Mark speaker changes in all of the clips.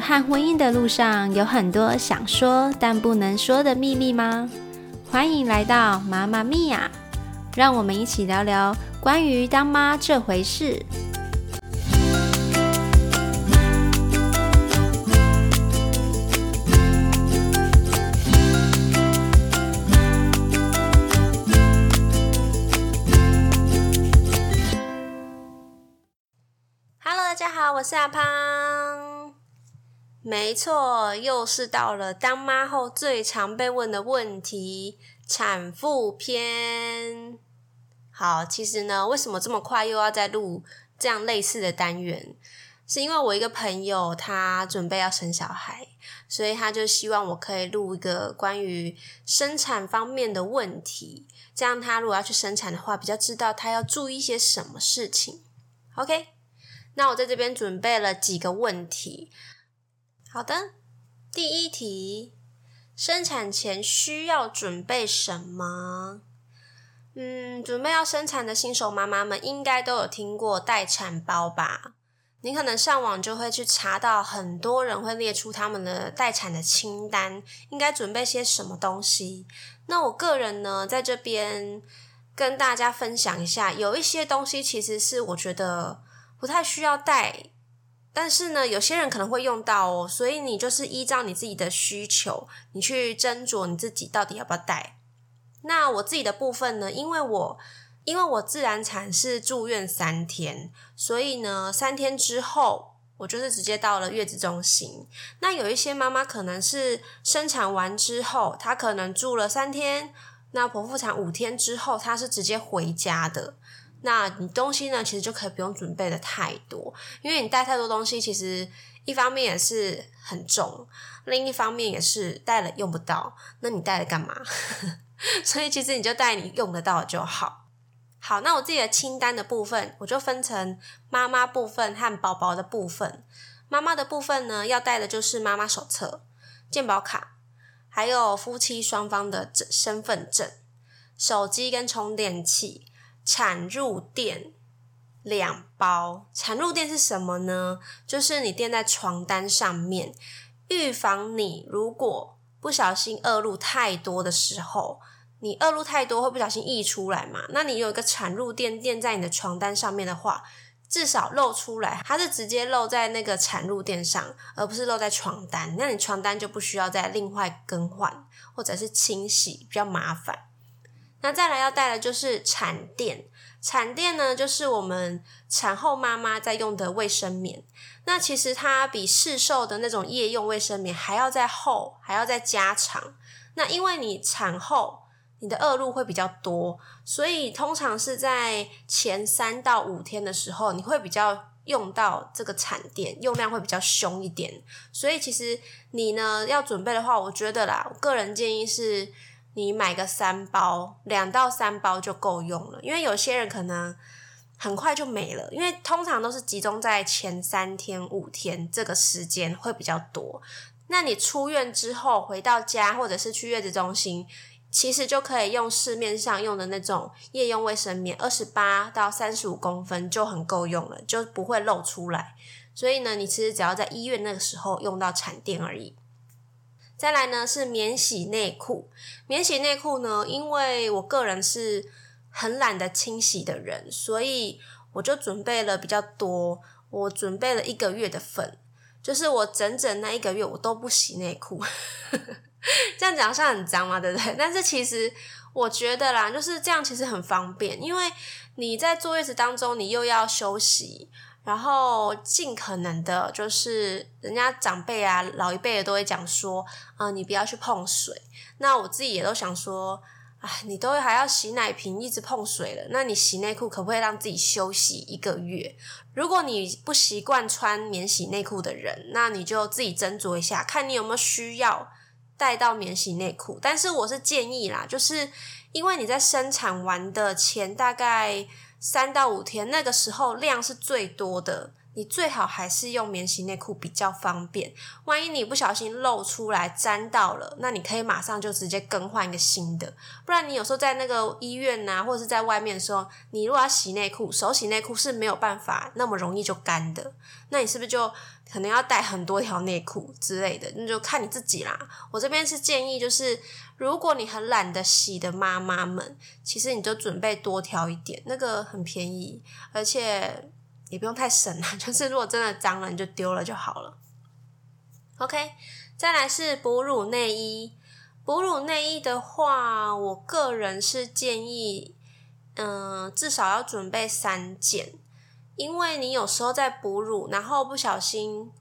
Speaker 1: 和婚姻的路上，有很多想说但不能说的秘密吗？欢迎来到妈妈咪呀，让我们一起聊聊关于当妈这回事。Hello，大家好，我是阿胖。没错，又是到了当妈后最常被问的问题——产妇篇。好，其实呢，为什么这么快又要再录这样类似的单元？是因为我一个朋友他准备要生小孩，所以他就希望我可以录一个关于生产方面的问题，这样他如果要去生产的话，比较知道他要注意一些什么事情。OK，那我在这边准备了几个问题。好的，第一题，生产前需要准备什么？嗯，准备要生产的新手妈妈们应该都有听过待产包吧？你可能上网就会去查到，很多人会列出他们的待产的清单，应该准备些什么东西。那我个人呢，在这边跟大家分享一下，有一些东西其实是我觉得不太需要带，但是呢，有些人可能会用到哦，所以你就是依照你自己的需求，你去斟酌你自己到底要不要带。那我自己的部分呢，因为我因为我自然产是住院三天，所以呢，三天之后我就是直接到了月子中心。那有一些妈妈可能是生产完之后，她可能住了三天，那剖腹产五天之后，她是直接回家的。那你东西呢，其实就可以不用准备的太多，因为你带太多东西，其实一方面也是很重，另一方面也是带了用不到。那你带了干嘛？所以其实你就带你用得到就好。好，那我自己的清单的部分，我就分成妈妈部分和宝宝的部分。妈妈的部分呢，要带的就是妈妈手册、健保卡，还有夫妻双方的身份证、手机跟充电器、产褥垫两包。产褥垫是什么呢？就是你垫在床单上面，预防你如果不小心恶露太多的时候。你恶露太多会不小心溢出来嘛？那你有一个产褥垫垫在你的床单上面的话，至少露出来，它是直接露在那个产褥垫上，而不是露在床单。那你床单就不需要再另外更换或者是清洗，比较麻烦。那再来要带的就是产垫，产垫呢就是我们产后妈妈在用的卫生棉。那其实它比市售的那种夜用卫生棉还要再厚，还要再加长。那因为你产后你的恶露会比较多，所以通常是在前三到五天的时候，你会比较用到这个产垫，用量会比较凶一点。所以其实你呢要准备的话，我觉得啦，我个人建议是你买个三包，两到三包就够用了。因为有些人可能很快就没了，因为通常都是集中在前三天、五天这个时间会比较多。那你出院之后回到家，或者是去月子中心。其实就可以用市面上用的那种夜用卫生棉，二十八到三十五公分就很够用了，就不会露出来。所以呢，你其实只要在医院那个时候用到产垫而已。再来呢是免洗内裤，免洗内裤呢，因为我个人是很懒得清洗的人，所以我就准备了比较多，我准备了一个月的份，就是我整整那一个月我都不洗内裤。这样讲像很脏嘛，对不对？但是其实我觉得啦，就是这样，其实很方便，因为你在坐月子当中，你又要休息，然后尽可能的，就是人家长辈啊、老一辈的都会讲说，啊，你不要去碰水。那我自己也都想说，啊，你都还要洗奶瓶，一直碰水了，那你洗内裤可不可以让自己休息一个月？如果你不习惯穿免洗内裤的人，那你就自己斟酌一下，看你有没有需要。带到免洗内裤，但是我是建议啦，就是因为你在生产完的前大概三到五天，那个时候量是最多的，你最好还是用免洗内裤比较方便。万一你不小心露出来沾到了，那你可以马上就直接更换一个新的。不然你有时候在那个医院呐，或者是在外面的时候，你如果要洗内裤，手洗内裤是没有办法那么容易就干的。那你是不是就可能要带很多条内裤之类的？那就看你自己啦。我这边是建议，就是如果你很懒得洗的妈妈们，其实你就准备多条一点，那个很便宜，而且。也不用太省啊，就是如果真的脏了，你就丢了就好了。OK，再来是哺乳内衣。哺乳内衣的话，我个人是建议，嗯，至少要准备三件，因为你有时候在哺乳，然后不小心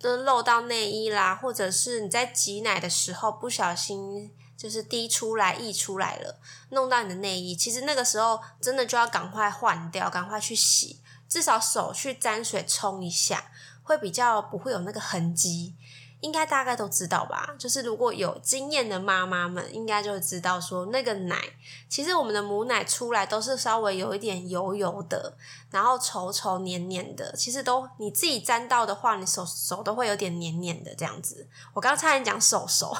Speaker 1: 都漏到内衣啦，或者是你在挤奶的时候不小心就是滴出来、溢出来了，弄到你的内衣，其实那个时候真的就要赶快换掉，赶快去洗。至少手去沾水冲一下，会比较不会有那个痕迹。应该大概都知道吧？就是如果有经验的妈妈们，应该就会知道说，那个奶其实我们的母奶出来都是稍微有一点油油的，然后稠稠黏黏的。其实都你自己沾到的话，你手手都会有点黏黏的这样子。我刚差点讲手手，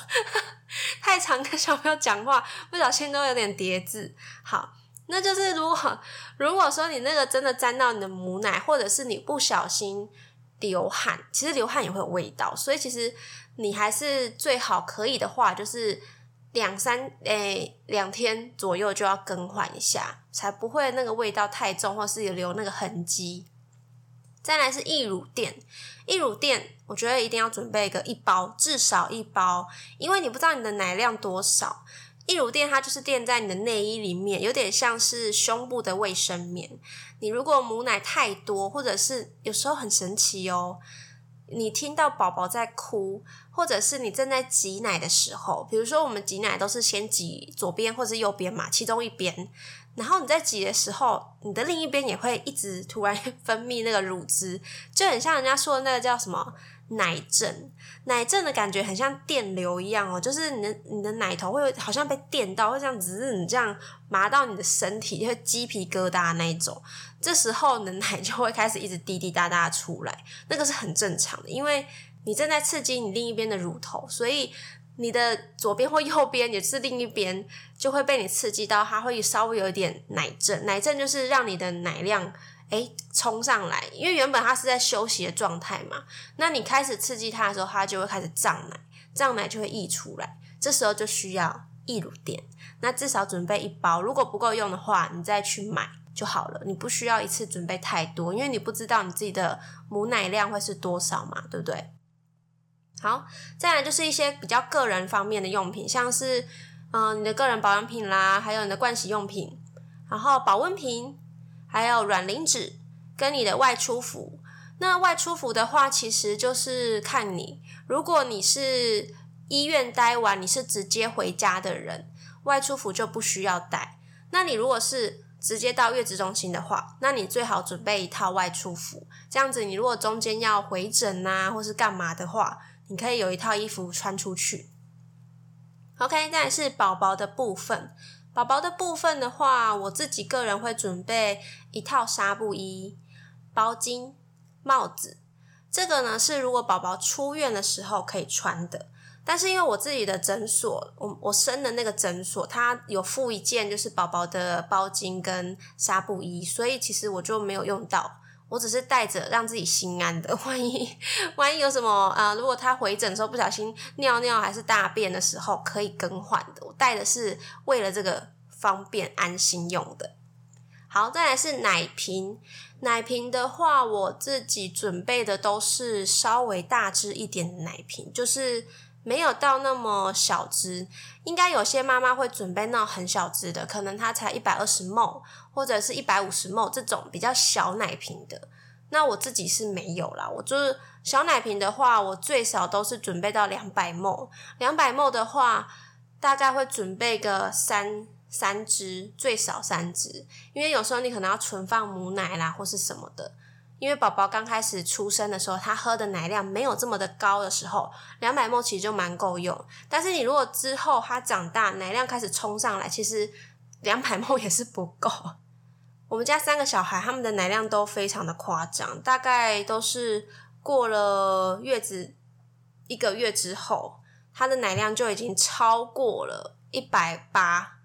Speaker 1: 太常跟小朋友讲话，不小心都有点叠字。好。那就是如果如果说你那个真的沾到你的母奶，或者是你不小心流汗，其实流汗也会有味道，所以其实你还是最好可以的话，就是两三诶两天左右就要更换一下，才不会那个味道太重，或是留那个痕迹。再来是易乳垫，易乳垫我觉得一定要准备一个一包，至少一包，因为你不知道你的奶量多少。溢乳垫它就是垫在你的内衣里面，有点像是胸部的卫生棉。你如果母奶太多，或者是有时候很神奇哦，你听到宝宝在哭，或者是你正在挤奶的时候，比如说我们挤奶都是先挤左边或者右边嘛，其中一边，然后你在挤的时候，你的另一边也会一直突然 分泌那个乳汁，就很像人家说的那个叫什么？奶阵，奶阵的感觉很像电流一样哦，就是你的你的奶头会好像被电到，会这样子，你这样麻到你的身体，会鸡皮疙瘩那一种。这时候你的奶就会开始一直滴滴答答出来，那个是很正常的，因为你正在刺激你另一边的乳头，所以你的左边或右边也是另一边就会被你刺激到，它会稍微有一点奶阵。奶阵就是让你的奶量。哎，冲上来，因为原本它是在休息的状态嘛。那你开始刺激它的时候，它就会开始胀奶，胀奶就会溢出来。这时候就需要溢乳垫，那至少准备一包。如果不够用的话，你再去买就好了。你不需要一次准备太多，因为你不知道你自己的母奶量会是多少嘛，对不对？好，再来就是一些比较个人方面的用品，像是嗯你的个人保养品啦，还有你的盥洗用品，然后保温瓶。还有软磷脂跟你的外出服，那外出服的话，其实就是看你，如果你是医院待完，你是直接回家的人，外出服就不需要带。那你如果是直接到月子中心的话，那你最好准备一套外出服，这样子你如果中间要回诊啊，或是干嘛的话，你可以有一套衣服穿出去。OK，再来是宝宝的部分。宝宝的部分的话，我自己个人会准备一套纱布衣、包巾、帽子。这个呢是如果宝宝出院的时候可以穿的。但是因为我自己的诊所，我我生的那个诊所，它有附一件就是宝宝的包巾跟纱布衣，所以其实我就没有用到。我只是带着让自己心安的，万一万一有什么啊，如果他回诊的时候不小心尿尿还是大便的时候可以更换的，我带的是为了这个方便安心用的。好，再来是奶瓶，奶瓶的话，我自己准备的都是稍微大只一点的奶瓶，就是。没有到那么小只，应该有些妈妈会准备那种很小只的，可能它才一百二十 ml 或者是一百五十 ml 这种比较小奶瓶的。那我自己是没有啦，我就是小奶瓶的话，我最少都是准备到两百 ml，两百 ml 的话，大概会准备个三三只，最少三只，因为有时候你可能要存放母奶啦或是什么的。因为宝宝刚开始出生的时候，他喝的奶量没有这么的高的时候，两百沫其实就蛮够用。但是你如果之后他长大，奶量开始冲上来，其实两百沫也是不够。我们家三个小孩，他们的奶量都非常的夸张，大概都是过了月子一个月之后，他的奶量就已经超过了一百八，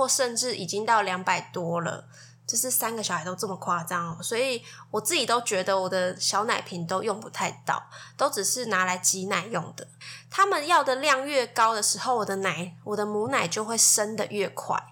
Speaker 1: 或甚至已经到两百多了。就是三个小孩都这么夸张哦，所以我自己都觉得我的小奶瓶都用不太到，都只是拿来挤奶用的。他们要的量越高的时候，我的奶，我的母奶就会生的越快。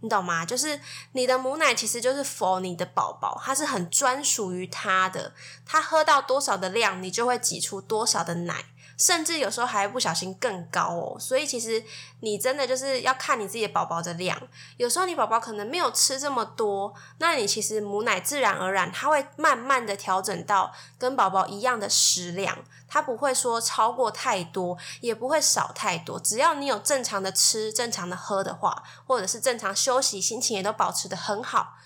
Speaker 1: 你懂吗？就是你的母奶其实就是 for 你的宝宝，它是很专属于他的。他喝到多少的量，你就会挤出多少的奶，甚至有时候还不小心更高哦。所以其实你真的就是要看你自己的宝宝的量。有时候你宝宝可能没有吃这么多，那你其实母奶自然而然它会慢慢的调整到跟宝宝一样的食量。它不会说超过太多，也不会少太多。只要你有正常的吃、正常的喝的话，或者是正常休息，心情也都保持的很好，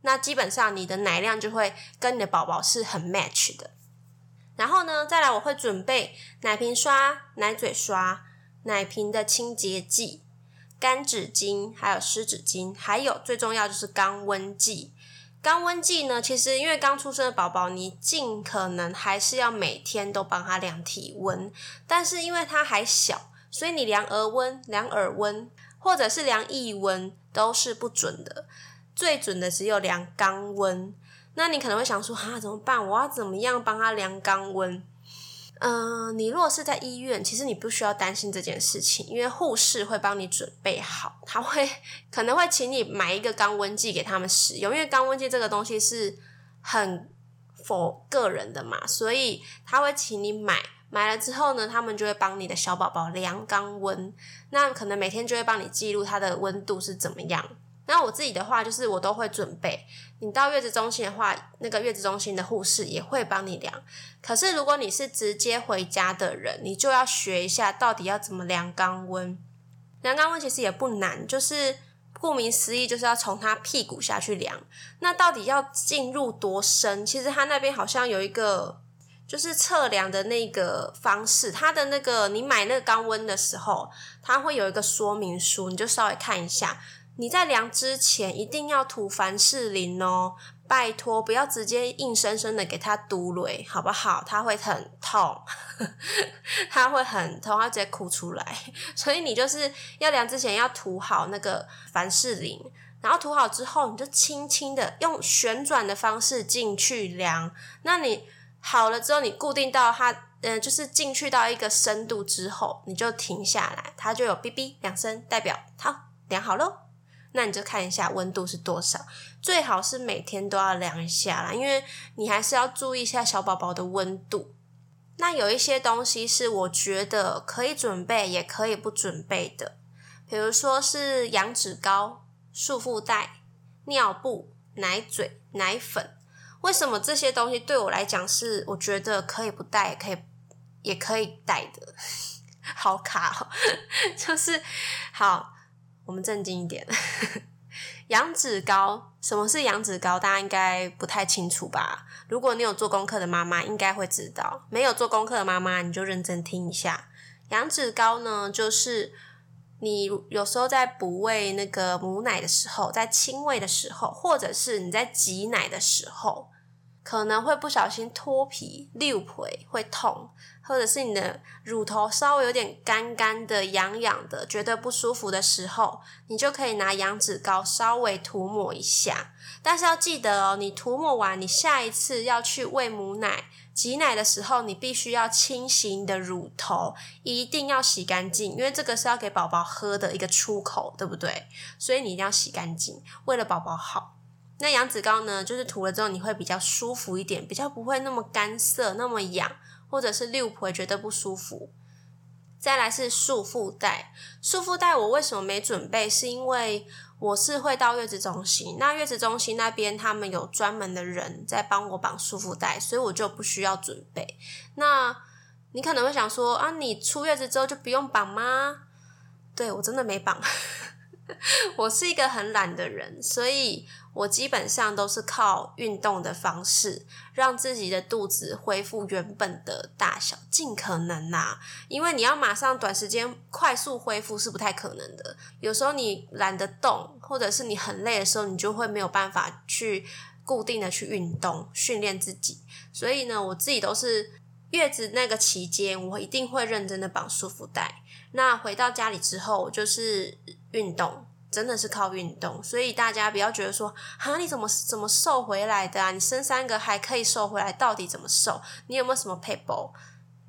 Speaker 1: 那基本上你的奶量就会跟你的宝宝是很 match 的。然后呢，再来我会准备奶瓶刷、奶嘴刷、奶瓶的清洁剂、干纸巾，还有湿纸巾，还有最重要就是肛温剂。肛温剂呢？其实因为刚出生的宝宝，你尽可能还是要每天都帮他量体温。但是因为他还小，所以你量额温、量耳温，或者是量腋温都是不准的。最准的只有量肛温。那你可能会想说，哈，怎么办？我要怎么样帮他量肛温？嗯，你如果是在医院，其实你不需要担心这件事情，因为护士会帮你准备好，他会可能会请你买一个肛温计给他们使用，因为肛温计这个东西是很否个人的嘛，所以他会请你买，买了之后呢，他们就会帮你的小宝宝量肛温，那可能每天就会帮你记录他的温度是怎么样。那我自己的话，就是我都会准备。你到月子中心的话，那个月子中心的护士也会帮你量。可是如果你是直接回家的人，你就要学一下到底要怎么量肛温。量肛温其实也不难，就是顾名思义，就是要从他屁股下去量。那到底要进入多深？其实他那边好像有一个，就是测量的那个方式。他的那个你买那个肛温的时候，他会有一个说明书，你就稍微看一下。你在量之前一定要涂凡士林哦，拜托不要直接硬生生的给他嘟雷，好不好？他会很痛，他会很痛，他直接哭出来。所以你就是要量之前要涂好那个凡士林，然后涂好之后，你就轻轻的用旋转的方式进去量。那你好了之后，你固定到它，嗯，就是进去到一个深度之后，你就停下来，它就有哔哔两声，代表好量好喽。那你就看一下温度是多少，最好是每天都要量一下啦，因为你还是要注意一下小宝宝的温度。那有一些东西是我觉得可以准备，也可以不准备的，比如说是羊脂膏、束缚带、尿布、奶嘴、奶粉。为什么这些东西对我来讲是我觉得可以不带，也可以也可以带的？好卡，就是好。我们正经一点，羊脂膏，什么是羊脂膏？大家应该不太清楚吧？如果你有做功课的妈妈，应该会知道；没有做功课的妈妈，你就认真听一下。羊脂膏呢，就是你有时候在哺喂那个母奶的时候，在亲喂的时候，或者是你在挤奶的时候。可能会不小心脱皮、溜皮会痛，或者是你的乳头稍微有点干干的、痒痒的，觉得不舒服的时候，你就可以拿羊脂膏稍微涂抹一下。但是要记得哦，你涂抹完，你下一次要去喂母奶、挤奶的时候，你必须要清洗你的乳头，一定要洗干净，因为这个是要给宝宝喝的一个出口，对不对？所以你一定要洗干净，为了宝宝好。那羊脂膏呢？就是涂了之后你会比较舒服一点，比较不会那么干涩、那么痒，或者是六婆觉得不舒服。再来是束缚带，束缚带我为什么没准备？是因为我是会到月子中心，那月子中心那边他们有专门的人在帮我绑束缚带，所以我就不需要准备。那你可能会想说啊，你出月子之后就不用绑吗？对我真的没绑。我是一个很懒的人，所以我基本上都是靠运动的方式，让自己的肚子恢复原本的大小，尽可能啦。因为你要马上短时间快速恢复是不太可能的。有时候你懒得动，或者是你很累的时候，你就会没有办法去固定的去运动训练自己。所以呢，我自己都是月子那个期间，我一定会认真的绑束缚带。那回到家里之后，就是运动。真的是靠运动，所以大家不要觉得说，哈，你怎么怎么瘦回来的啊？你生三个还可以瘦回来，到底怎么瘦？你有没有什么配补？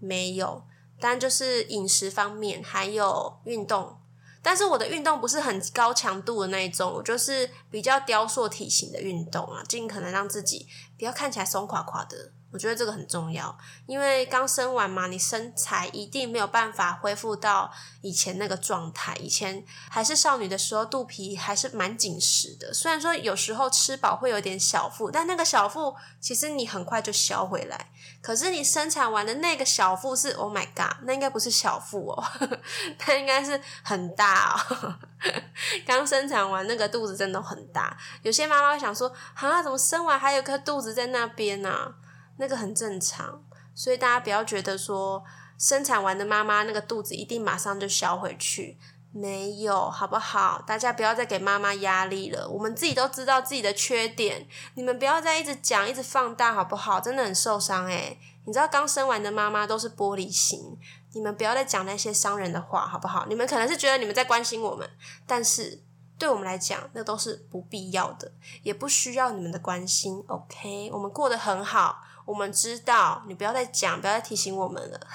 Speaker 1: 没有，但就是饮食方面还有运动，但是我的运动不是很高强度的那一种，我就是比较雕塑体型的运动啊，尽可能让自己不要看起来松垮垮的。我觉得这个很重要，因为刚生完嘛，你身材一定没有办法恢复到以前那个状态。以前还是少女的时候，肚皮还是蛮紧实的。虽然说有时候吃饱会有点小腹，但那个小腹其实你很快就消回来。可是你生产完的那个小腹是，Oh my god，那应该不是小腹哦，那应该是很大哦。刚生产完那个肚子真的很大，有些妈妈会想说：啊，怎么生完还有颗肚子在那边呢？那个很正常，所以大家不要觉得说生产完的妈妈那个肚子一定马上就消回去，没有，好不好？大家不要再给妈妈压力了，我们自己都知道自己的缺点，你们不要再一直讲，一直放大，好不好？真的很受伤诶你知道刚生完的妈妈都是玻璃心，你们不要再讲那些伤人的话，好不好？你们可能是觉得你们在关心我们，但是对我们来讲，那都是不必要的，也不需要你们的关心。OK，我们过得很好。我们知道，你不要再讲，不要再提醒我们了。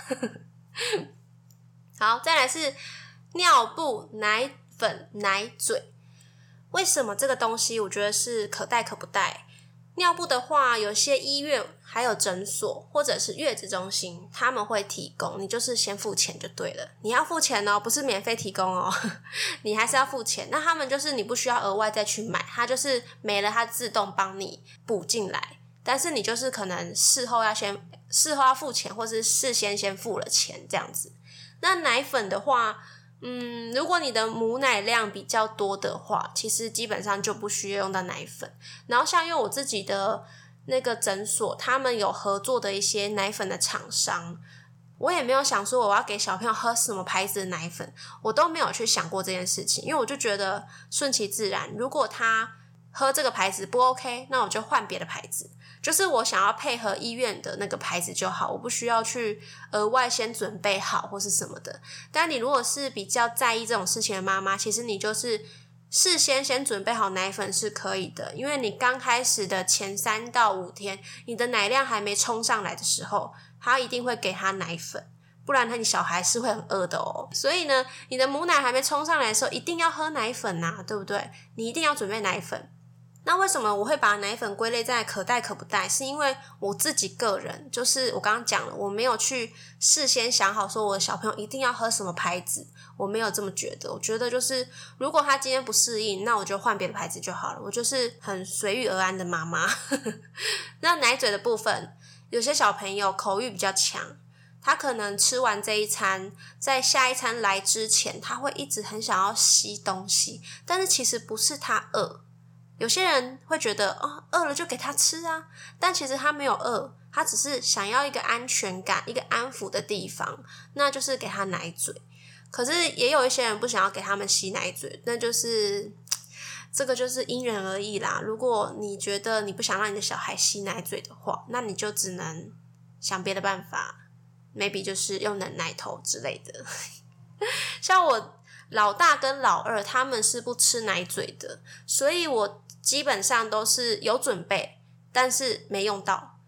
Speaker 1: 好，再来是尿布、奶粉、奶嘴。为什么这个东西我觉得是可带可不带？尿布的话，有些医院、还有诊所或者是月子中心，他们会提供，你就是先付钱就对了。你要付钱哦，不是免费提供哦，你还是要付钱。那他们就是你不需要额外再去买，它就是没了，它自动帮你补进来。但是你就是可能事后要先事后要付钱，或是事先先付了钱这样子。那奶粉的话，嗯，如果你的母奶量比较多的话，其实基本上就不需要用到奶粉。然后像因为我自己的那个诊所，他们有合作的一些奶粉的厂商，我也没有想说我要给小朋友喝什么牌子的奶粉，我都没有去想过这件事情，因为我就觉得顺其自然。如果他喝这个牌子不 OK，那我就换别的牌子。就是我想要配合医院的那个牌子就好，我不需要去额外先准备好或是什么的。但你如果是比较在意这种事情的妈妈，其实你就是事先先准备好奶粉是可以的，因为你刚开始的前三到五天，你的奶量还没冲上来的时候，他一定会给他奶粉，不然他你小孩是会很饿的哦。所以呢，你的母奶还没冲上来的时候，一定要喝奶粉呐，对不对？你一定要准备奶粉。那为什么我会把奶粉归类在可带可不带？是因为我自己个人，就是我刚刚讲了，我没有去事先想好说我的小朋友一定要喝什么牌子，我没有这么觉得。我觉得就是如果他今天不适应，那我就换别的牌子就好了。我就是很随遇而安的妈妈。那奶嘴的部分，有些小朋友口欲比较强，他可能吃完这一餐，在下一餐来之前，他会一直很想要吸东西，但是其实不是他饿。有些人会觉得哦，饿了就给他吃啊，但其实他没有饿，他只是想要一个安全感、一个安抚的地方，那就是给他奶嘴。可是也有一些人不想要给他们吸奶嘴，那就是这个就是因人而异啦。如果你觉得你不想让你的小孩吸奶嘴的话，那你就只能想别的办法，maybe 就是用奶奶头之类的。像我老大跟老二他们是不吃奶嘴的，所以我。基本上都是有准备，但是没用到。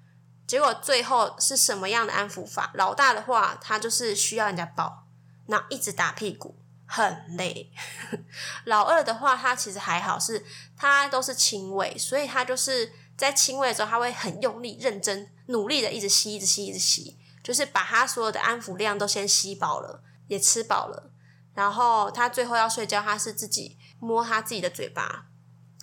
Speaker 1: 结果最后是什么样的安抚法？老大的话，他就是需要人家抱，那一直打屁股，很累。老二的话，他其实还好，是他都是亲喂，所以他就是在亲喂的时候，他会很用力、认真、努力的一直吸、一直吸、一直吸，就是把他所有的安抚量都先吸饱了，也吃饱了。然后他最后要睡觉，他是自己摸他自己的嘴巴。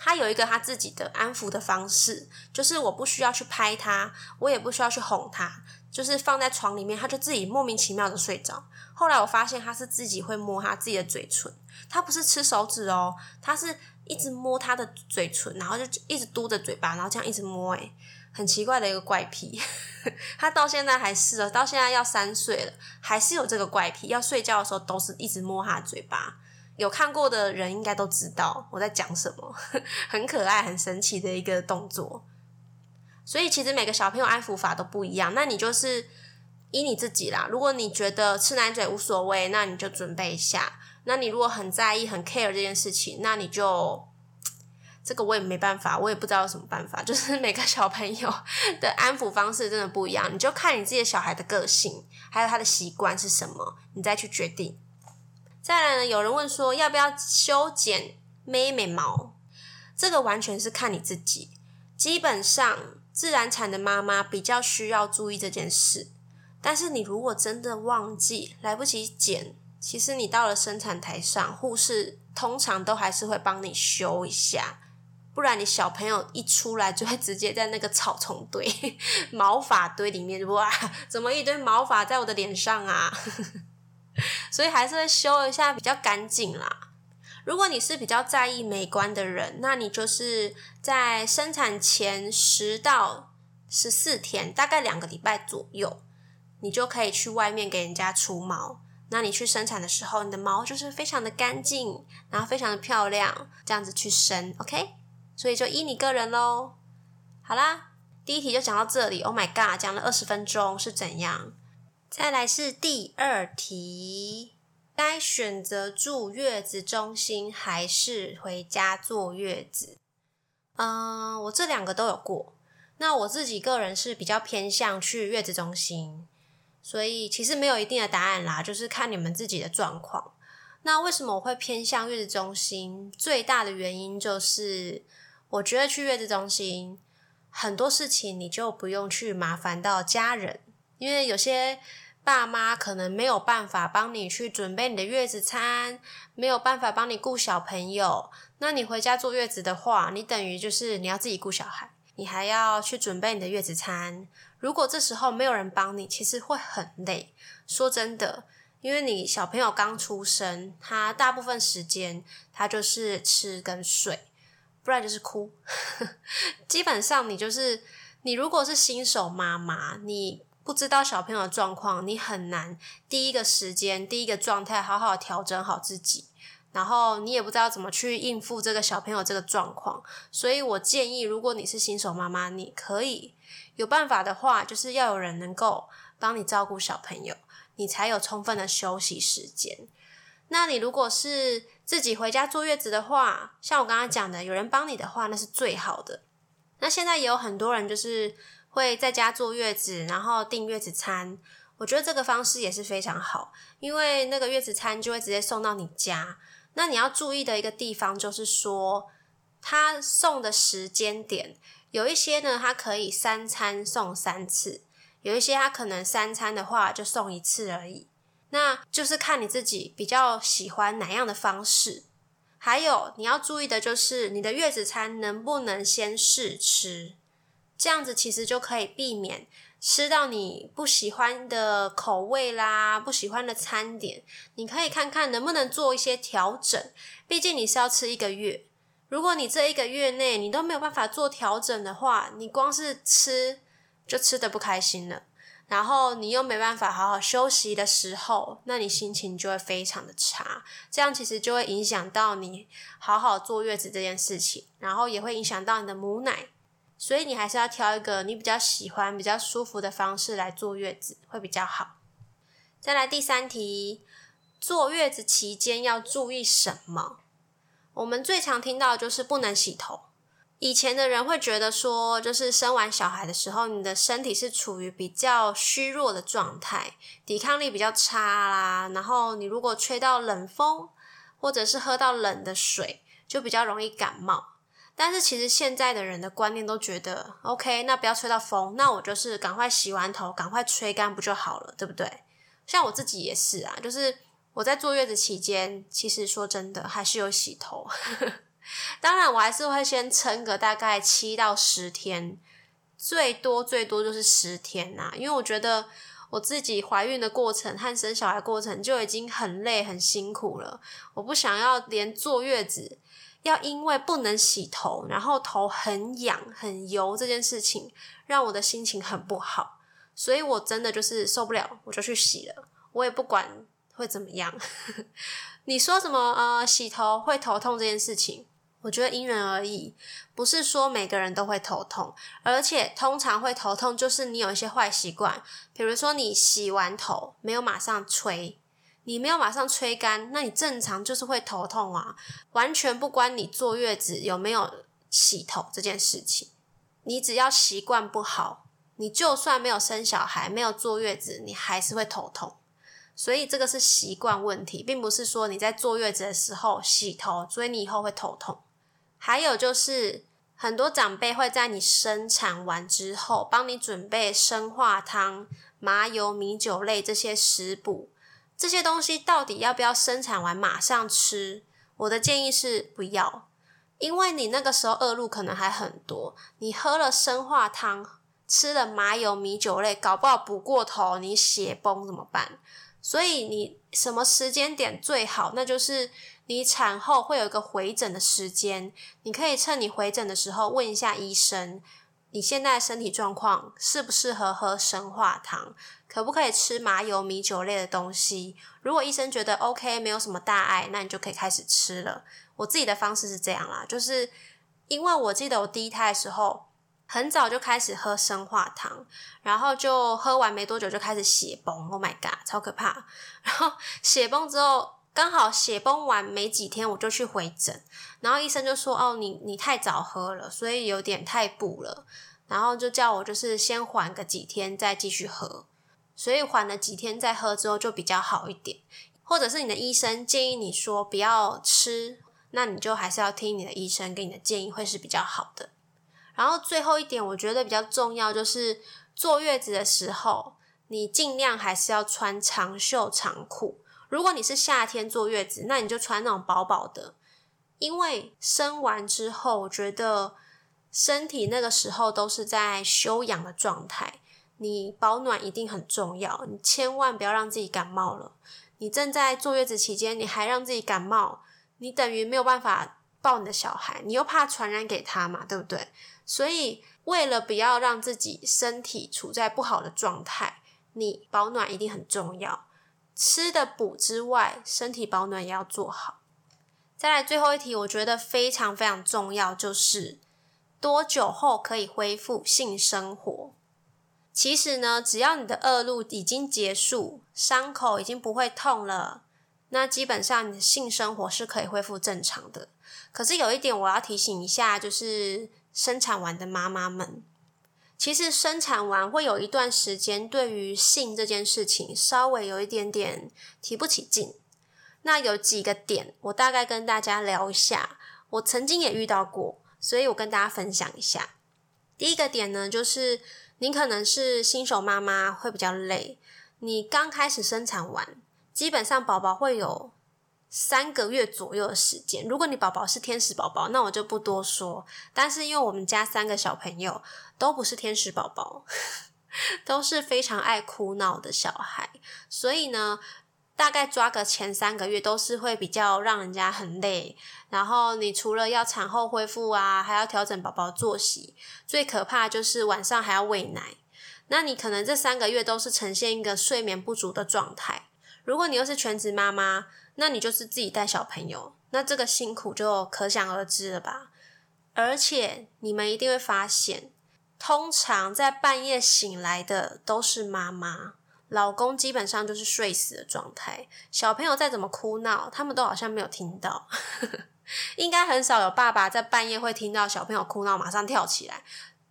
Speaker 1: 他有一个他自己的安抚的方式，就是我不需要去拍他，我也不需要去哄他，就是放在床里面，他就自己莫名其妙的睡着。后来我发现他是自己会摸他自己的嘴唇，他不是吃手指哦，他是一直摸他的嘴唇，然后就一直嘟着嘴巴，然后这样一直摸，诶很奇怪的一个怪癖。他到现在还是，到现在要三岁了，还是有这个怪癖，要睡觉的时候都是一直摸他的嘴巴。有看过的人应该都知道我在讲什么，很可爱、很神奇的一个动作。所以其实每个小朋友安抚法都不一样，那你就是依你自己啦。如果你觉得吃奶嘴无所谓，那你就准备一下。那你如果很在意、很 care 这件事情，那你就这个我也没办法，我也不知道有什么办法。就是每个小朋友的安抚方式真的不一样，你就看你自己的小孩的个性，还有他的习惯是什么，你再去决定。再来呢，有人问说要不要修剪妹妹毛？这个完全是看你自己。基本上，自然产的妈妈比较需要注意这件事。但是你如果真的忘记来不及剪，其实你到了生产台上，护士通常都还是会帮你修一下。不然你小朋友一出来就会直接在那个草丛堆、毛发堆里面，哇，怎么一堆毛发在我的脸上啊？所以还是会修一下比较干净啦。如果你是比较在意美观的人，那你就是在生产前十到十四天，大概两个礼拜左右，你就可以去外面给人家除毛。那你去生产的时候，你的毛就是非常的干净，然后非常的漂亮，这样子去生，OK？所以就依你个人喽。好啦，第一题就讲到这里。Oh my god，讲了二十分钟是怎样？再来是第二题，该选择住月子中心还是回家坐月子？嗯，我这两个都有过。那我自己个人是比较偏向去月子中心，所以其实没有一定的答案啦，就是看你们自己的状况。那为什么我会偏向月子中心？最大的原因就是，我觉得去月子中心很多事情你就不用去麻烦到家人。因为有些爸妈可能没有办法帮你去准备你的月子餐，没有办法帮你顾小朋友，那你回家坐月子的话，你等于就是你要自己顾小孩，你还要去准备你的月子餐。如果这时候没有人帮你，其实会很累。说真的，因为你小朋友刚出生，他大部分时间他就是吃跟睡，不然就是哭。基本上你就是你如果是新手妈妈，你。不知道小朋友的状况，你很难第一个时间、第一个状态好好调整好自己，然后你也不知道怎么去应付这个小朋友这个状况。所以我建议，如果你是新手妈妈，你可以有办法的话，就是要有人能够帮你照顾小朋友，你才有充分的休息时间。那你如果是自己回家坐月子的话，像我刚刚讲的，有人帮你的话，那是最好的。那现在也有很多人就是。会在家坐月子，然后订月子餐，我觉得这个方式也是非常好，因为那个月子餐就会直接送到你家。那你要注意的一个地方就是说，他送的时间点有一些呢，它可以三餐送三次，有一些他可能三餐的话就送一次而已。那就是看你自己比较喜欢哪样的方式。还有你要注意的就是你的月子餐能不能先试吃。这样子其实就可以避免吃到你不喜欢的口味啦，不喜欢的餐点。你可以看看能不能做一些调整，毕竟你是要吃一个月。如果你这一个月内你都没有办法做调整的话，你光是吃就吃的不开心了，然后你又没办法好好休息的时候，那你心情就会非常的差。这样其实就会影响到你好好坐月子这件事情，然后也会影响到你的母奶。所以你还是要挑一个你比较喜欢、比较舒服的方式来坐月子会比较好。再来第三题，坐月子期间要注意什么？我们最常听到就是不能洗头。以前的人会觉得说，就是生完小孩的时候，你的身体是处于比较虚弱的状态，抵抗力比较差啦。然后你如果吹到冷风，或者是喝到冷的水，就比较容易感冒。但是其实现在的人的观念都觉得，OK，那不要吹到风，那我就是赶快洗完头，赶快吹干不就好了，对不对？像我自己也是啊，就是我在坐月子期间，其实说真的还是有洗头，当然，我还是会先撑个大概七到十天，最多最多就是十天呐。因为我觉得我自己怀孕的过程和生小孩过程就已经很累很辛苦了，我不想要连坐月子要因为不能洗头，然后头很痒很油这件事情，让我的心情很不好。所以我真的就是受不了，我就去洗了，我也不管会怎么样。你说什么呃，洗头会头痛这件事情？我觉得因人而异，不是说每个人都会头痛，而且通常会头痛就是你有一些坏习惯，比如说你洗完头没有马上吹，你没有马上吹干，那你正常就是会头痛啊，完全不关你坐月子有没有洗头这件事情，你只要习惯不好，你就算没有生小孩，没有坐月子，你还是会头痛。所以这个是习惯问题，并不是说你在坐月子的时候洗头，所以你以后会头痛。还有就是，很多长辈会在你生产完之后，帮你准备生化汤、麻油、米酒类这些食补。这些东西到底要不要生产完马上吃？我的建议是不要，因为你那个时候恶露可能还很多。你喝了生化汤，吃了麻油、米酒类，搞不好补过头，你血崩怎么办？所以你什么时间点最好？那就是。你产后会有一个回诊的时间，你可以趁你回诊的时候问一下医生，你现在身体状况适不适合喝生化汤，可不可以吃麻油米酒类的东西？如果医生觉得 OK，没有什么大碍，那你就可以开始吃了。我自己的方式是这样啦，就是因为我记得我第一胎的时候很早就开始喝生化汤，然后就喝完没多久就开始血崩，Oh my god，超可怕！然后血崩之后。刚好血崩完没几天，我就去回诊，然后医生就说：“哦，你你太早喝了，所以有点太补了。”然后就叫我就是先缓个几天再继续喝，所以缓了几天再喝之后就比较好一点。或者是你的医生建议你说不要吃，那你就还是要听你的医生给你的建议会是比较好的。然后最后一点，我觉得比较重要就是坐月子的时候，你尽量还是要穿长袖长裤。如果你是夏天坐月子，那你就穿那种薄薄的，因为生完之后，我觉得身体那个时候都是在休养的状态，你保暖一定很重要，你千万不要让自己感冒了。你正在坐月子期间，你还让自己感冒，你等于没有办法抱你的小孩，你又怕传染给他嘛，对不对？所以为了不要让自己身体处在不好的状态，你保暖一定很重要。吃的补之外，身体保暖也要做好。再来最后一题，我觉得非常非常重要，就是多久后可以恢复性生活？其实呢，只要你的恶露已经结束，伤口已经不会痛了，那基本上你的性生活是可以恢复正常的。可是有一点我要提醒一下，就是生产完的妈妈们。其实生产完会有一段时间，对于性这件事情稍微有一点点提不起劲。那有几个点，我大概跟大家聊一下。我曾经也遇到过，所以我跟大家分享一下。第一个点呢，就是你可能是新手妈妈，会比较累。你刚开始生产完，基本上宝宝会有。三个月左右的时间，如果你宝宝是天使宝宝，那我就不多说。但是因为我们家三个小朋友都不是天使宝宝，都是非常爱哭闹的小孩，所以呢，大概抓个前三个月都是会比较让人家很累。然后你除了要产后恢复啊，还要调整宝宝作息，最可怕就是晚上还要喂奶。那你可能这三个月都是呈现一个睡眠不足的状态。如果你又是全职妈妈，那你就是自己带小朋友，那这个辛苦就可想而知了吧。而且你们一定会发现，通常在半夜醒来的都是妈妈，老公基本上就是睡死的状态。小朋友再怎么哭闹，他们都好像没有听到。应该很少有爸爸在半夜会听到小朋友哭闹马上跳起来，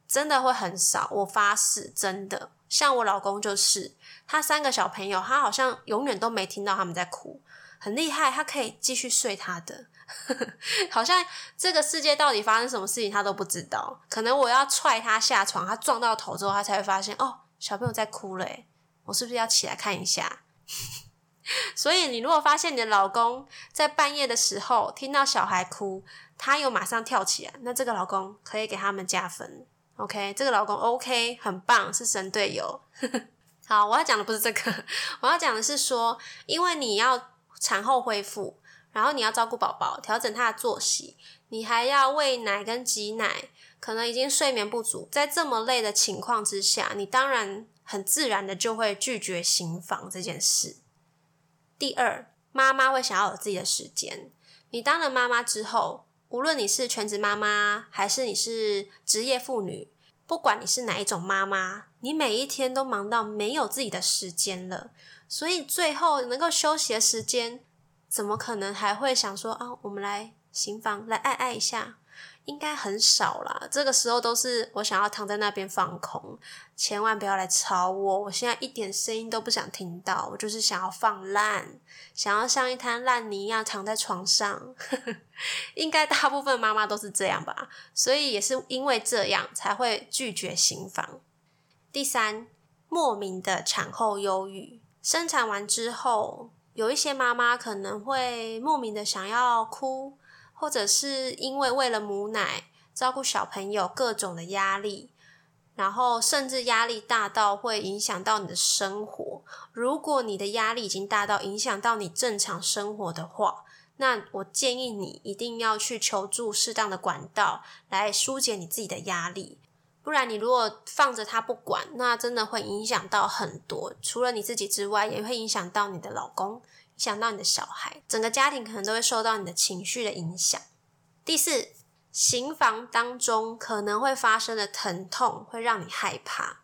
Speaker 1: 真的会很少。我发誓，真的。像我老公就是，他三个小朋友，他好像永远都没听到他们在哭。很厉害，他可以继续睡他的，好像这个世界到底发生什么事情他都不知道。可能我要踹他下床，他撞到头之后，他才会发现哦，小朋友在哭了，我是不是要起来看一下？所以你如果发现你的老公在半夜的时候听到小孩哭，他又马上跳起来，那这个老公可以给他们加分。OK，这个老公 OK，很棒，是神队友。好，我要讲的不是这个，我要讲的是说，因为你要产后恢复，然后你要照顾宝宝，调整他的作息，你还要喂奶跟挤奶，可能已经睡眠不足，在这么累的情况之下，你当然很自然的就会拒绝行房这件事。第二，妈妈会想要有自己的时间。你当了妈妈之后。无论你是全职妈妈，还是你是职业妇女，不管你是哪一种妈妈，你每一天都忙到没有自己的时间了，所以最后能够休息的时间，怎么可能还会想说啊，我们来行房来爱爱一下？应该很少啦，这个时候都是我想要躺在那边放空，千万不要来吵我。我现在一点声音都不想听到，我就是想要放烂，想要像一滩烂泥一样躺在床上。应该大部分妈妈都是这样吧，所以也是因为这样才会拒绝行房。第三，莫名的产后忧郁，生产完之后，有一些妈妈可能会莫名的想要哭。或者是因为为了母奶照顾小朋友各种的压力，然后甚至压力大到会影响到你的生活。如果你的压力已经大到影响到你正常生活的话，那我建议你一定要去求助适当的管道来疏解你自己的压力。不然你如果放着他不管，那真的会影响到很多，除了你自己之外，也会影响到你的老公。想到你的小孩，整个家庭可能都会受到你的情绪的影响。第四，行房当中可能会发生的疼痛会让你害怕。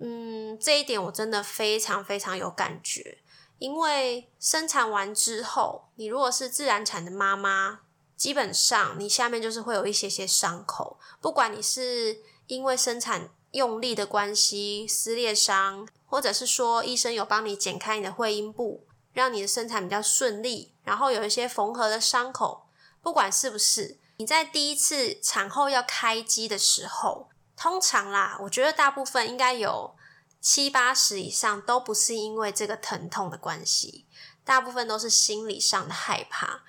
Speaker 1: 嗯，这一点我真的非常非常有感觉，因为生产完之后，你如果是自然产的妈妈，基本上你下面就是会有一些些伤口，不管你是因为生产用力的关系撕裂伤，或者是说医生有帮你剪开你的会阴部。让你的生产比较顺利，然后有一些缝合的伤口，不管是不是你在第一次产后要开机的时候，通常啦，我觉得大部分应该有七八十以上都不是因为这个疼痛的关系，大部分都是心理上的害怕，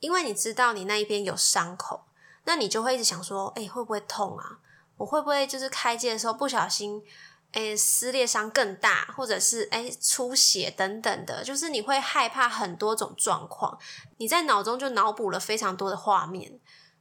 Speaker 1: 因为你知道你那一边有伤口，那你就会一直想说，哎，会不会痛啊？我会不会就是开机的时候不小心？诶，撕裂伤更大，或者是诶出血等等的，就是你会害怕很多种状况，你在脑中就脑补了非常多的画面。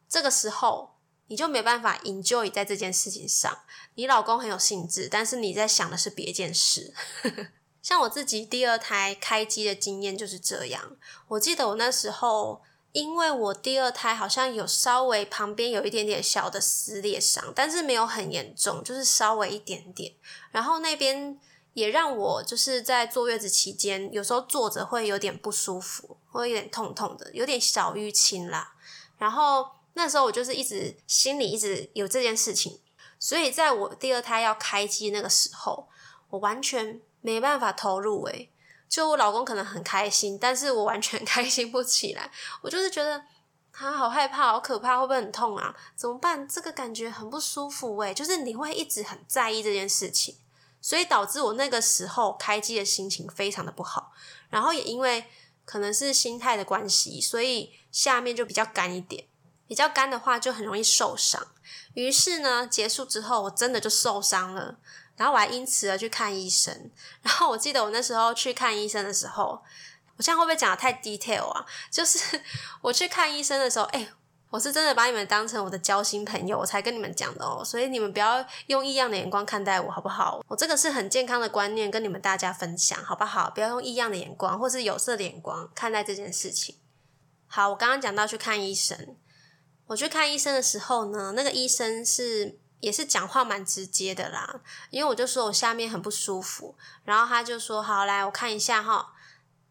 Speaker 1: 这个时候你就没办法 enjoy 在这件事情上。你老公很有兴致，但是你在想的是别件事。像我自己第二胎开机的经验就是这样。我记得我那时候。因为我第二胎好像有稍微旁边有一点点小的撕裂伤，但是没有很严重，就是稍微一点点。然后那边也让我就是在坐月子期间，有时候坐着会有点不舒服，会有点痛痛的，有点小淤青啦。然后那时候我就是一直心里一直有这件事情，所以在我第二胎要开机那个时候，我完全没办法投入诶。就我老公可能很开心，但是我完全 开心不起来。我就是觉得他好害怕，好可怕，会不会很痛啊？怎么办？这个感觉很不舒服诶，就是你会一直很在意这件事情，所以导致我那个时候开机的心情非常的不好。然后也因为可能是心态的关系，所以下面就比较干一点。比较干的话就很容易受伤。于是呢，结束之后我真的就受伤了。然后我还因此而去看医生。然后我记得我那时候去看医生的时候，我现在会不会讲的太 detail 啊？就是我去看医生的时候，哎，我是真的把你们当成我的交心朋友，我才跟你们讲的哦。所以你们不要用异样的眼光看待我，好不好？我这个是很健康的观念，跟你们大家分享，好不好？不要用异样的眼光或是有色的眼光看待这件事情。好，我刚刚讲到去看医生，我去看医生的时候呢，那个医生是。也是讲话蛮直接的啦，因为我就说我下面很不舒服，然后他就说好来我看一下哈，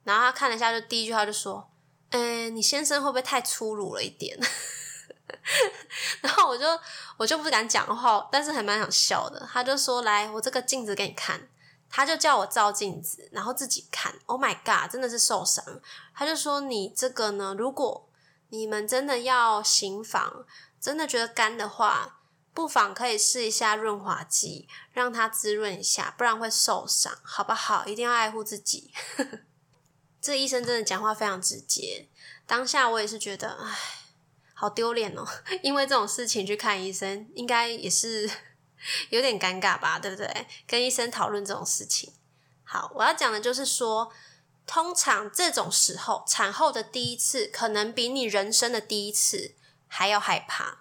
Speaker 1: 然后他看了一下，就第一句话就说，嗯，你先生会不会太粗鲁了一点？然后我就我就不敢讲话，但是还蛮想笑的。他就说来我这个镜子给你看，他就叫我照镜子，然后自己看。Oh my god，真的是受伤。他就说你这个呢，如果你们真的要行房，真的觉得干的话。不妨可以试一下润滑剂，让它滋润一下，不然会受伤，好不好？一定要爱护自己。这医生真的讲话非常直接，当下我也是觉得，唉，好丢脸哦！因为这种事情去看医生，应该也是 有点尴尬吧，对不对？跟医生讨论这种事情。好，我要讲的就是说，通常这种时候，产后的第一次可能比你人生的第一次还要害怕。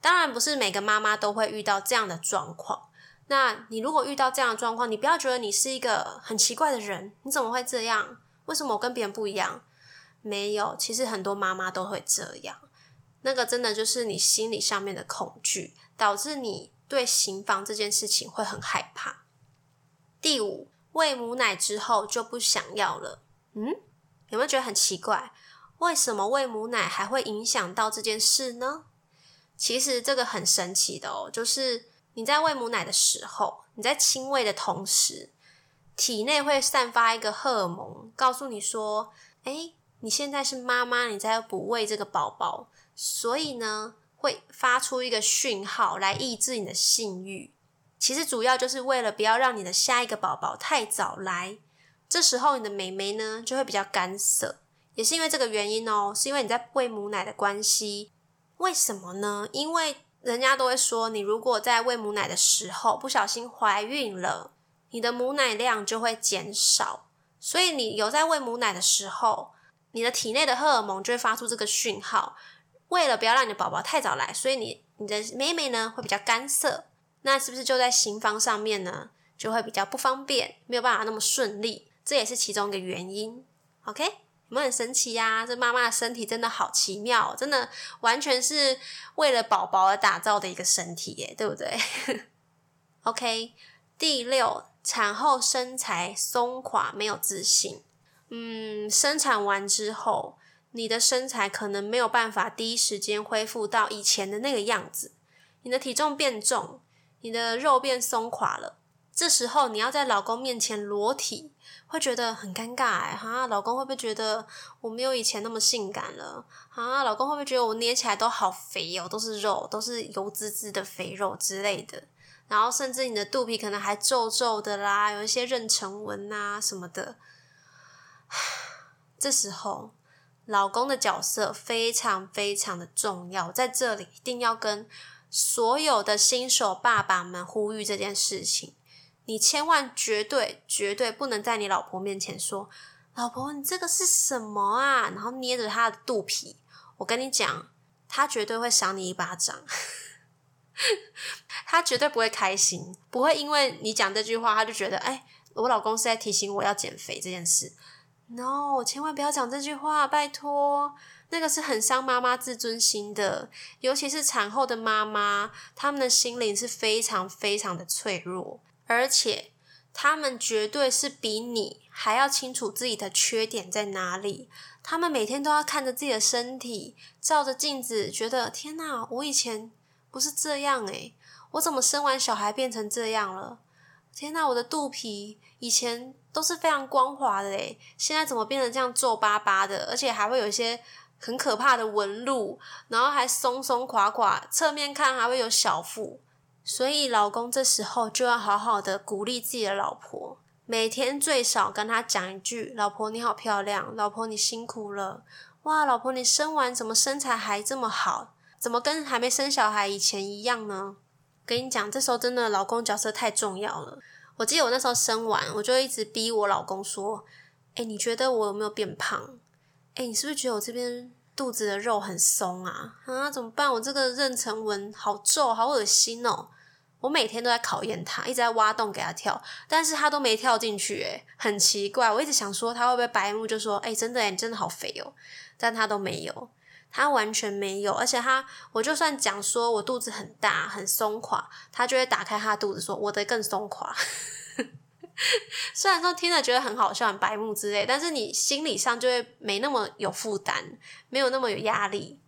Speaker 1: 当然，不是每个妈妈都会遇到这样的状况。那你如果遇到这样的状况，你不要觉得你是一个很奇怪的人，你怎么会这样？为什么我跟别人不一样？没有，其实很多妈妈都会这样。那个真的就是你心理上面的恐惧，导致你对行房这件事情会很害怕。第五，喂母奶之后就不想要了。嗯，有没有觉得很奇怪？为什么喂母奶还会影响到这件事呢？其实这个很神奇的哦，就是。你在喂母奶的时候，你在亲喂的同时，体内会散发一个荷尔蒙，告诉你说：“哎，你现在是妈妈，你在哺喂这个宝宝，所以呢，会发出一个讯号来抑制你的性欲。其实主要就是为了不要让你的下一个宝宝太早来，这时候你的美眉呢就会比较干涩，也是因为这个原因哦，是因为你在喂母奶的关系。为什么呢？因为人家都会说，你如果在喂母奶的时候不小心怀孕了，你的母奶量就会减少。所以你有在喂母奶的时候，你的体内的荷尔蒙就会发出这个讯号，为了不要让你的宝宝太早来，所以你你的妹妹呢会比较干涩。那是不是就在行房上面呢，就会比较不方便，没有办法那么顺利？这也是其中一个原因。OK。有没有很神奇呀？这妈妈的身体真的好奇妙，真的完全是为了宝宝而打造的一个身体耶，对不对？OK，第六，产后身材松垮，没有自信。嗯，生产完之后，你的身材可能没有办法第一时间恢复到以前的那个样子，你的体重变重，你的肉变松垮了。这时候你要在老公面前裸体。会觉得很尴尬哎，哈，老公会不会觉得我没有以前那么性感了？啊，老公会不会觉得我捏起来都好肥哦，都是肉，都是油滋滋的肥肉之类的？然后甚至你的肚皮可能还皱皱的啦，有一些妊娠纹啊什么的。这时候，老公的角色非常非常的重要，在这里一定要跟所有的新手爸爸们呼吁这件事情。你千万绝对绝对不能在你老婆面前说：“老婆，你这个是什么啊？”然后捏着她的肚皮。我跟你讲，她绝对会赏你一巴掌，她绝对不会开心，不会因为你讲这句话，她就觉得：“哎，我老公是在提醒我要减肥这件事。”No，千万不要讲这句话，拜托，那个是很伤妈妈自尊心的，尤其是产后的妈妈，她们的心灵是非常非常的脆弱。而且，他们绝对是比你还要清楚自己的缺点在哪里。他们每天都要看着自己的身体，照着镜子，觉得天哪，我以前不是这样诶，我怎么生完小孩变成这样了？天哪，我的肚皮以前都是非常光滑的诶，现在怎么变成这样皱巴巴的？而且还会有一些很可怕的纹路，然后还松松垮垮，侧面看还会有小腹。所以，老公这时候就要好好的鼓励自己的老婆，每天最少跟她讲一句：“老婆你好漂亮，老婆你辛苦了，哇，老婆你生完怎么身材还这么好？怎么跟还没生小孩以前一样呢？”跟你讲，这时候真的老公角色太重要了。我记得我那时候生完，我就一直逼我老公说：“哎，你觉得我有没有变胖？哎，你是不是觉得我这边肚子的肉很松啊？啊，怎么办？我这个妊娠纹好皱，好恶心哦！”我每天都在考验他，一直在挖洞给他跳，但是他都没跳进去，诶很奇怪。我一直想说他会不会白目，就说：“哎，真的，你真的好肥哦。”但他都没有，他完全没有。而且他，我就算讲说我肚子很大、很松垮，他就会打开他肚子说：“我的更松垮。”虽然说听了觉得很好笑、很白目之类，但是你心理上就会没那么有负担，没有那么有压力。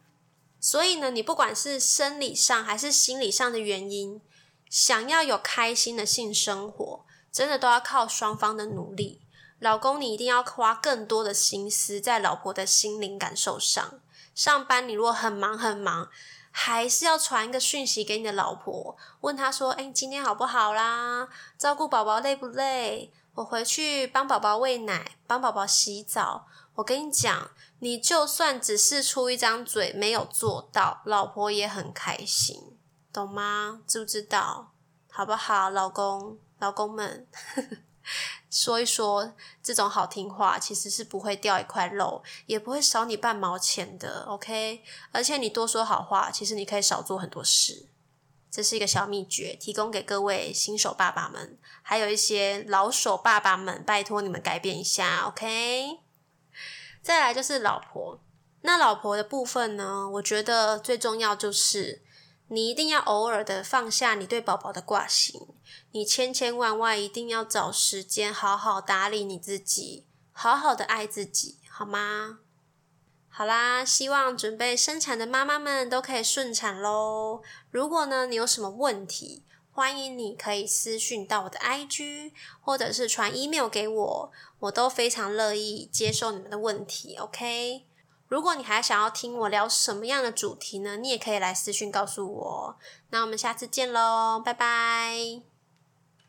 Speaker 1: 所以呢，你不管是生理上还是心理上的原因。想要有开心的性生活，真的都要靠双方的努力。老公，你一定要花更多的心思在老婆的心灵感受上。上班你如果很忙很忙，还是要传一个讯息给你的老婆，问她说：“哎，今天好不好啦？照顾宝宝累不累？”我回去帮宝宝喂奶，帮宝宝洗澡。我跟你讲，你就算只是出一张嘴，没有做到，老婆也很开心，懂吗？知不知道？好不好，老公，老公们，说一说这种好听话，其实是不会掉一块肉，也不会少你半毛钱的。OK，而且你多说好话，其实你可以少做很多事。这是一个小秘诀，提供给各位新手爸爸们，还有一些老手爸爸们，拜托你们改变一下，OK？再来就是老婆，那老婆的部分呢？我觉得最重要就是你一定要偶尔的放下你对宝宝的挂心，你千千万万一定要找时间好好打理你自己，好好的爱自己，好吗？好啦，希望准备生产的妈妈们都可以顺产喽。如果呢，你有什么问题，欢迎你可以私讯到我的 IG，或者是传 email 给我，我都非常乐意接受你们的问题。OK，如果你还想要听我聊什么样的主题呢，你也可以来私讯告诉我。那我们下次见喽，拜拜。